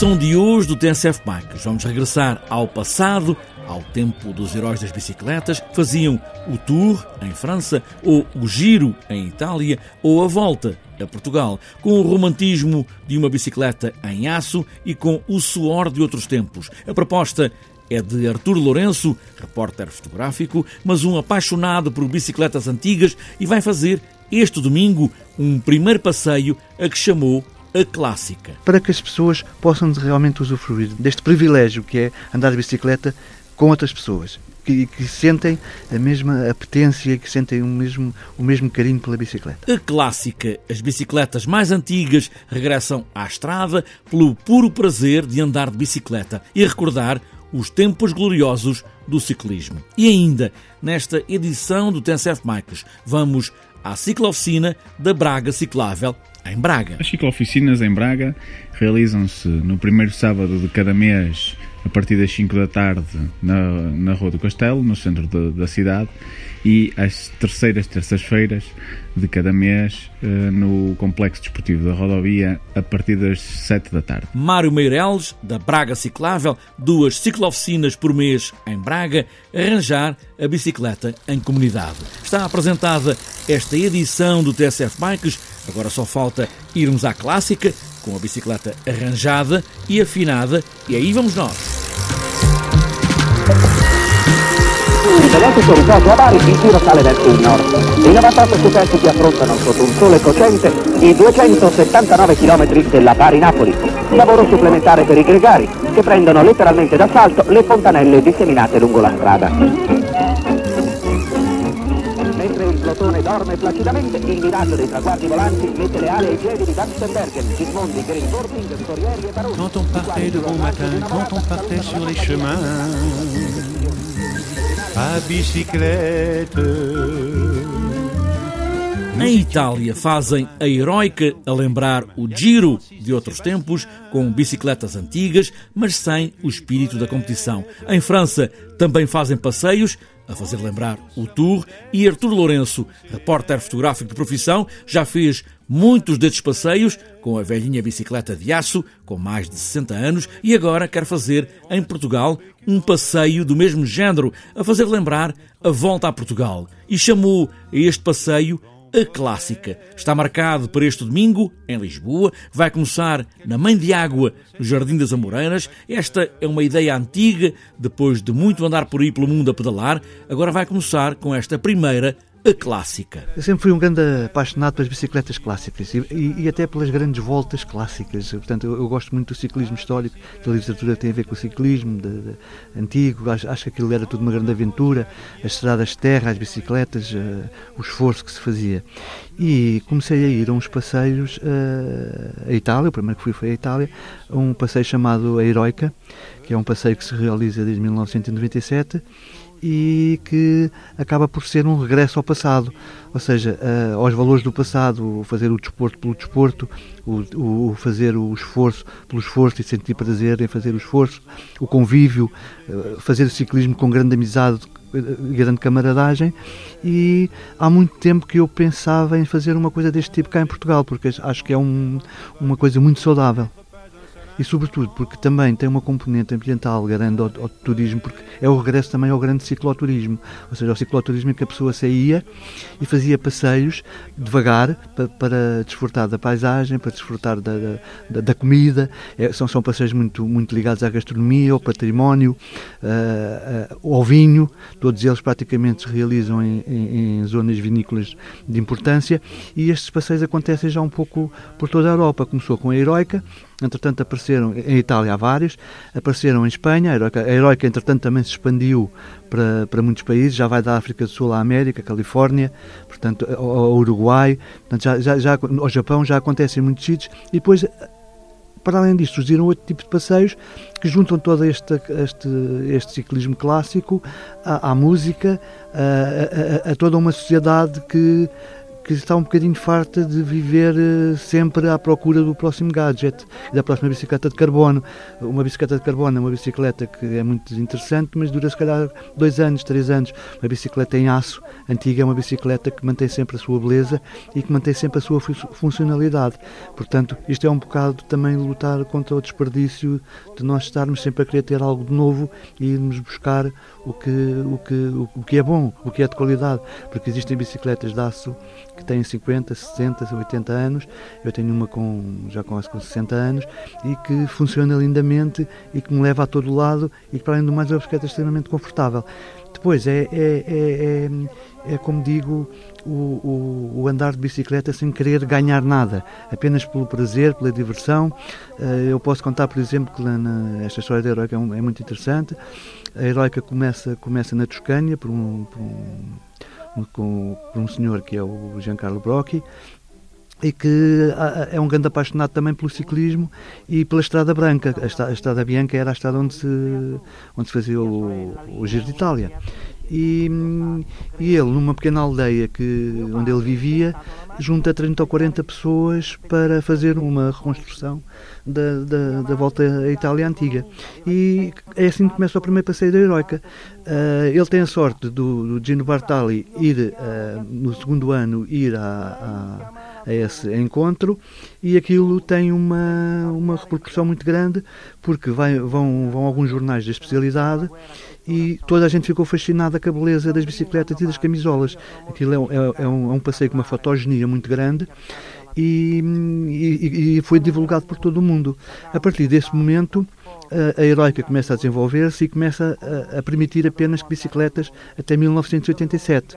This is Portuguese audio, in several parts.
Edição de hoje do TSF Bikes, vamos regressar ao passado, ao tempo dos heróis das bicicletas, que faziam o Tour em França, ou o Giro em Itália, ou a Volta a Portugal, com o romantismo de uma bicicleta em aço e com o suor de outros tempos. A proposta é de Artur Lourenço, repórter fotográfico, mas um apaixonado por bicicletas antigas e vai fazer este domingo um primeiro passeio a que chamou a clássica. Para que as pessoas possam realmente usufruir deste privilégio que é andar de bicicleta com outras pessoas. Que, que, sentem a mesma apetência, que sentem o mesmo, o mesmo carinho pela bicicleta. A clássica, as bicicletas mais antigas regressam à estrada pelo puro prazer de andar de bicicleta e recordar os tempos gloriosos do ciclismo. E ainda, nesta edição do TNCF Bikes, vamos à ciclooficina da Braga Ciclável, em Braga. As ciclooficinas em Braga realizam-se no primeiro sábado de cada mês a partir das 5 da tarde na, na Rua do Castelo, no centro de, da cidade, e às terceiras terças-feiras de cada mês eh, no Complexo Desportivo da Rodovia a partir das 7 da tarde. Mário Meireles, da Braga Ciclável, duas ciclooficinas por mês em Braga, arranjar a bicicleta em comunidade. Está apresentada esta edição do TSF Bikes, agora só falta irmos à clássica, com a bicicleta arranjada e afinada, e aí vamos nós. Vedete sul riposo a Bari, il giro sale verso il nord. I 98 superstiti affrontano sotto un sole cocente i 279 km della Bari-Napoli. Lavoro supplementare per i gregari, che prendono letteralmente d'assalto le fontanelle disseminate lungo la strada. Plotone dorme placidamente, il miraggio dei traguardi volanti mette le ali ai piedi di Gismondi, Corrieri e Baroni. Quand on partait de bon matin, quand on partait sur les chemins a bicicleta. Em Itália fazem a heroica a lembrar o giro de outros tempos, com bicicletas antigas, mas sem o espírito da competição. Em França também fazem passeios, a fazer lembrar o Tour, e Artur Lourenço, repórter fotográfico de profissão, já fez muitos destes passeios com a velhinha bicicleta de aço, com mais de 60 anos, e agora quer fazer em Portugal um passeio do mesmo género, a fazer lembrar a volta a Portugal. E chamou a este passeio a clássica. Está marcado para este domingo, em Lisboa. Vai começar na Mãe de Água, no Jardim das Amoreiras. Esta é uma ideia antiga, depois de muito andar por aí pelo mundo a pedalar. Agora vai começar com esta primeira a clássica. Eu sempre fui um grande apaixonado pelas bicicletas clássicas e, e, e até pelas grandes voltas clássicas. Portanto, eu, eu, gosto muito do ciclismo histórico, da literatura tem a ver com o ciclismo de, de, antigo. Acho, acho, que aquilo era tudo uma grande aventura. As estradas de terra, as bicicletas, uh, o esforço que se fazia. E comecei a ir a uns passeios uh, a Itália. O primeiro que fui foi a Itália, a um passeio chamado a Heroica, que é um passeio que se realiza desde 1997 e que acaba por ser um regresso ao passado, ou seja, uh, aos valores do passado, fazer o desporto pelo desporto, o, o, fazer o esforço pelo esforço e sentir prazer em fazer o esforço, o convívio, uh, fazer o ciclismo com grande amizade, grande camaradagem. E há muito tempo que eu pensava em fazer uma coisa deste tipo cá em Portugal, porque acho que é um, uma coisa muito saudável e, sobretudo, porque também tem uma componente ambiental grande ao, ao, turismo, porque é o regresso também ao grande cicloturismo, ou seja, ao cicloturismo em que a pessoa saía e fazia passeios devagar para, para desfrutar da paisagem, para desfrutar da, da, da comida. É, são, são passeios muito, muito ligados à gastronomia, ao património, uh, uh, ao vinho. Todos eles praticamente se realizam em, em, em zonas vinícolas de importância e estes passeios acontecem já um pouco por toda a Europa. Começou com a Heroica, entretanto apareceram em Itália há vários, apareceram em Espanha, a Heroica, a Heroica entretanto também se expandiu para, para muitos países, já vai da África do Sul à América, Califórnia, portanto ao, Uruguai, portanto, já, já, já, ao Japão já acontece em muitos sítios, e depois para além disto, surgiram outro tipo de passeios que juntam todo este, este, este ciclismo clássico à, à música, a, a, a, toda uma sociedade que, que está um bocadinho farta de viver uh, sempre à procura do próximo gadget, da próxima bicicleta de carbono. Uma bicicleta de carbono é uma bicicleta que é muito interessante, mas dura se calhar dois anos, três anos. Uma bicicleta em aço antiga é uma bicicleta que mantém sempre a sua beleza e que mantém sempre a sua funcionalidade. Portanto, isto é um bocado também lutar contra o desperdício de nós estarmos sempre a querer ter algo de novo e irmos buscar o que, o que, o que é bom, o que é de qualidade. Porque existem bicicletas de aço que têm 50, 60, 80 anos. Eu tenho uma com, já com, com 60 anos e que funciona lindamente e que me leva a todo lado e que, para além do mais, é uma bicicleta extremamente confortável. Depois, é, é, é, é, é como digo, o, o, o, andar de bicicleta sem querer ganhar nada, apenas pelo prazer, pela diversão. Eh, eu posso contar, por exemplo, que na, esta história da Heroica é, é, muito interessante. A Heroica começa, começa na Toscânia por um, por um, com, por um senhor que é o Giancarlo Brocchi, e que é um grande apaixonado também pelo ciclismo e pela Estrada Branca. A Estrada, a estrada Bianca era a estrada onde se, onde se fazia o, o Giro de Itália. E, e, ele, numa pequena aldeia que, onde ele vivia, junta 30 ou 40 pessoas para fazer uma reconstrução da, da, da volta à Itália Antiga. E é assim que começa o primeiro passeio da Heroica. Uh, ele tem a sorte do, do Gino Bartali ir, uh, no segundo ano, ir a, a, a, esse encontro e aquilo tem uma, uma repercussão muito grande porque vai, vão, vão alguns jornais da especialidade e toda a gente ficou fascinada com a beleza das bicicletas e das camisolas. Aquilo é, é, é, um, é um passeio com uma fotogenia muito grande e, e, e, foi divulgado por todo o mundo. A partir desse momento, a, a Heroica começa a desenvolver-se e começa a, a permitir apenas bicicletas até 1987.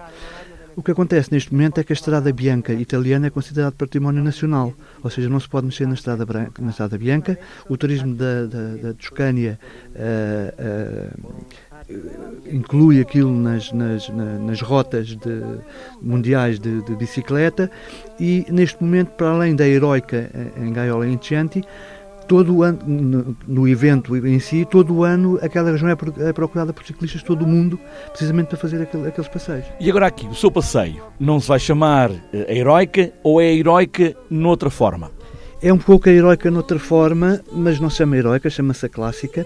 O que acontece neste momento é que a Estrada Bianca italiana é considerada património nacional, ou seja, não se pode mexer na Estrada, Branca, na estrada Bianca. O turismo da, da, da Toscânia uh, inclui aquilo nas, nas, nas rotas de, mundiais de, de, bicicleta e neste momento, para além da heroica em Gaiola Enchanti, todo o ano, no, no, evento em si, todo o ano aquela região é, é procurada por ciclistas de todo o mundo, precisamente para fazer aquele, aqueles passeios. E agora aqui, o seu passeio não se vai chamar eh, a heroica ou é a heroica noutra forma? É um pouco a heroica noutra forma, mas não se chama heroica, chama-se a clássica.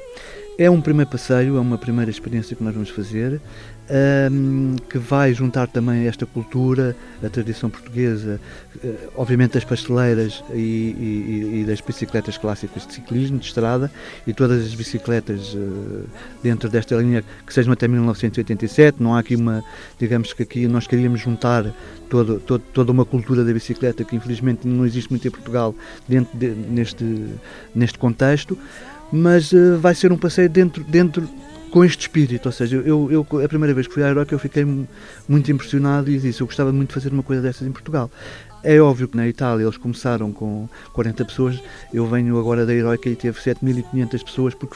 É um primeiro passeio, é uma primeira experiência que nós vamos fazer, um, que vai juntar também esta cultura, a tradição portuguesa, uh, obviamente das pasteleiras e, e, e, das bicicletas clássicas de ciclismo, de estrada, e todas as bicicletas uh, dentro desta linha que sejam até 1987. Não há aqui uma, digamos que aqui nós queríamos juntar todo, todo, toda uma cultura da bicicleta que infelizmente não existe muito em Portugal dentro de, neste, neste contexto mas uh, vai ser um passeio dentro, dentro com este espírito, ou seja, eu, eu a primeira vez que fui à Heroica eu fiquei muito impressionado e disse, eu gostava muito de fazer uma coisa dessas em Portugal. É óbvio que na Itália eles começaram com 40 pessoas, eu venho agora da Heroica e teve 7.500 pessoas porque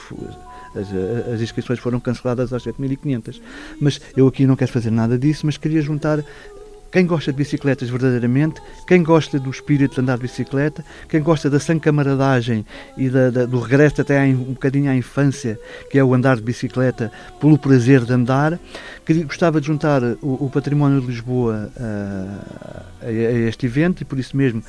as, as, inscrições foram canceladas às 7.500. Mas eu aqui não quero fazer nada disso, mas queria juntar quem gosta de bicicletas verdadeiramente, quem gosta do espírito de andar de bicicleta, quem gosta da camaradagem e da, da, do regresso até um bocadinho à infância, que é o andar de bicicleta pelo prazer de andar, que gostava de juntar o, o património de Lisboa a, a, a, este evento e por isso mesmo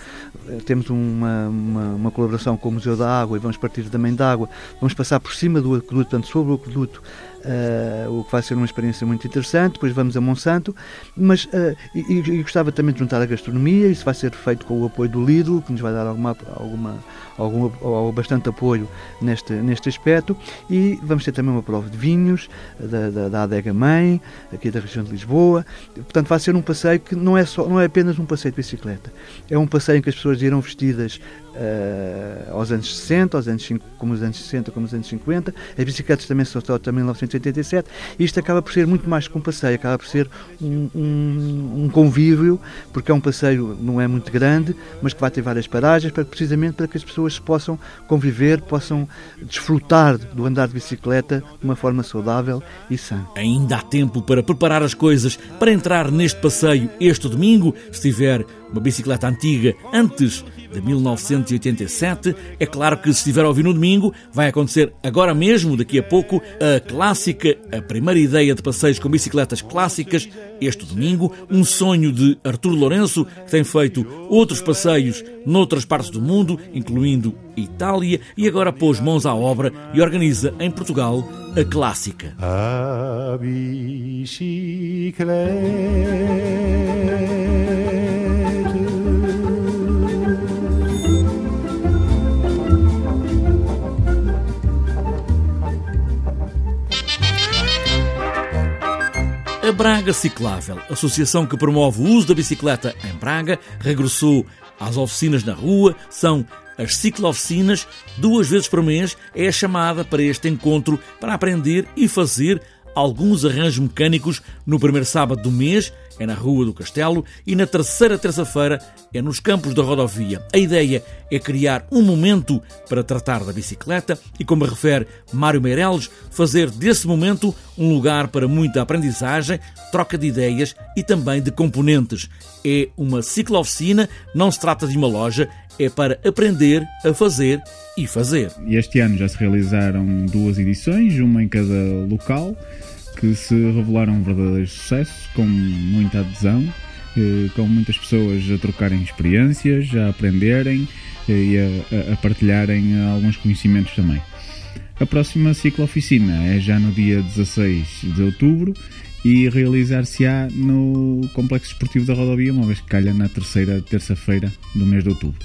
eh, temos uma, uma, uma, colaboração com o Museu da Água e vamos partir também da água, vamos passar por cima do aqueduto, portanto sobre o aqueduto uh, o que vai ser uma experiência muito interessante. Depois vamos a Monsanto, mas uh, e, e, gostava também de juntar a gastronomia. Isso vai ser feito com o apoio do Lidl, que nos vai dar alguma, alguma algum, ou bastante apoio neste, neste aspecto e vamos ter também uma prova de vinhos da, da, da Adega Mãe, aqui da região de Lisboa. Portanto, vai ser um passeio que não é, só, não é apenas um passeio de bicicleta, é um passeio em que as pessoas irão vestidas uh, aos anos 60, aos anos, como os anos 60, como os anos 50. As bicicletas também são também em 1987. E isto acaba por ser muito mais que um passeio, acaba por ser um, um, um convívio, porque é um passeio não é muito grande, mas que vai ter várias paragens, para, precisamente para que as pessoas possam conviver, possam desfrutar do andar de bicicleta de uma forma saudável e sã. Ainda há tempo para preparar as coisas para entrar neste passeio este domingo, se tiver uma bicicleta antiga antes de 1987. É claro que se estiver a ouvir no domingo, vai acontecer agora mesmo, daqui a pouco, a clássica, a primeira ideia de passeios com bicicletas clássicas, este domingo, um sonho de Artur Lourenço, que tem feito outros passeios noutras partes do mundo, incluindo Itália, e agora pôs mãos à obra e organiza em Portugal a clássica. A bicicleta A Braga Ciclável, associação que promove o uso da bicicleta em Braga, regressou às oficinas na rua. São as ciclooficinas, duas vezes por mês, é chamada para este encontro para aprender e fazer alguns arranjos mecânicos no primeiro sábado do mês, é na Rua do Castelo, e na terceira terça-feira é nos campos da rodovia. A ideia é criar um momento para tratar da bicicleta e, como refere Mário Meireles, fazer desse momento um lugar para muita aprendizagem, troca de ideias e também de componentes. É uma ciclo-oficina, não se trata de uma loja, é para aprender a fazer e fazer. Este ano já se realizaram duas edições, uma em cada local, que se revelaram verdadeiros sucessos, com muita adesão, eh, com muitas pessoas a trocarem experiências, a aprenderem eh, e a, a partilharem alguns conhecimentos também. A próxima ciclo-oficina é já no dia 16 de outubro e realizar-se-á no Complexo Esportivo da Rodovia, uma vez que calha na terceira terça-feira do mês de outubro.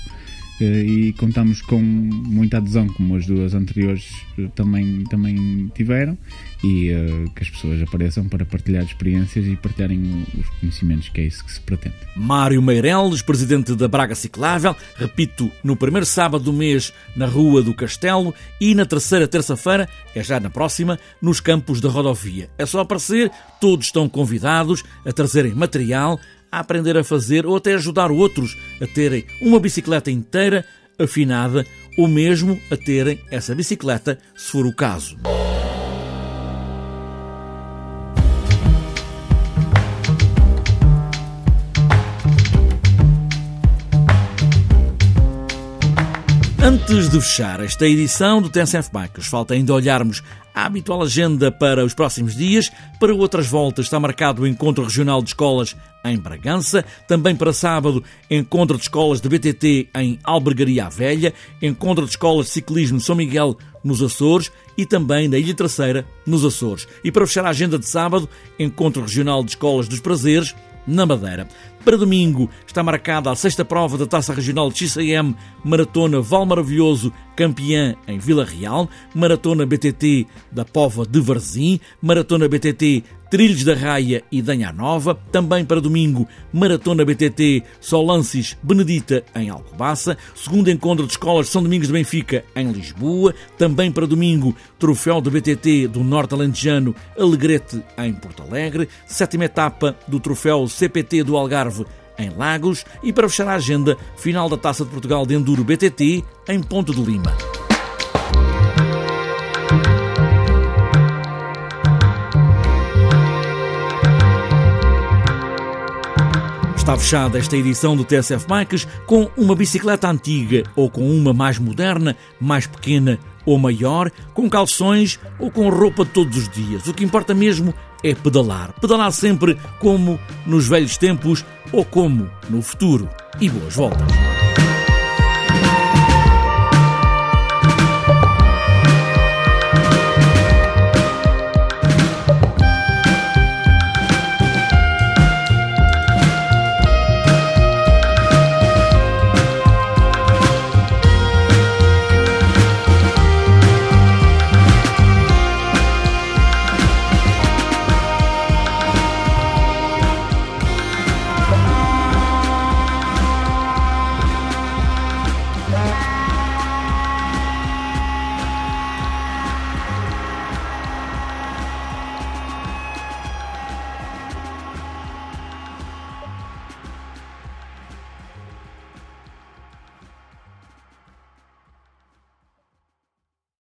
Eh, e contamos com muita adesão, como as duas anteriores eh, também, também tiveram, e uh, que as pessoas apareçam para partilhar experiências e partilharem os conhecimentos, que é isso que se pretende. Mário Meireles, presidente da Braga Ciclável, repito, no primeiro sábado do mês na Rua do Castelo e na terceira terça-feira, é já na próxima, nos campos da rodovia. É só aparecer, todos estão convidados a trazerem material, a aprender a fazer ou até ajudar outros a terem uma bicicleta inteira afinada ou mesmo a terem essa bicicleta, se for o caso. Antes de fechar esta edição do TSF Bikes, falta ainda olharmos a habitual agenda para os próximos dias. Para outras voltas está marcado o Encontro Regional de Escolas em Bragança. Também para sábado, Encontro de Escolas de BTT em Albergaria Velha. Encontro de Escolas de Ciclismo São Miguel nos Açores e também na Ilha Terceira, nos Açores. E para fechar a agenda de sábado, Encontro Regional de Escolas dos Prazeres na Madeira. Para domingo está marcada a sexta prova da Taça Regional de XCM Maratona Val Maravilhoso, campeã em Vila Real, Maratona BTT da Pova de Varzim, Maratona BTT Trilhos da Raia e Danha Nova. Também para domingo, Maratona BTT Solances Benedita em Alcobaça. Segundo encontro de escolas São Domingos de Benfica em Lisboa. Também para domingo, Troféu do BTT do Norte Alentejano Alegrete em Porto Alegre. Sétima etapa do Troféu CPT do Algarve em Lagos. E para fechar a agenda, final da Taça de Portugal de Enduro BTT em Ponto de Lima. Está fechada esta edição do TSF Bikes com uma bicicleta antiga ou com uma mais moderna, mais pequena ou maior, com calções ou com roupa todos os dias. O que importa mesmo é pedalar. Pedalar sempre como nos velhos tempos ou como no futuro. E boas voltas!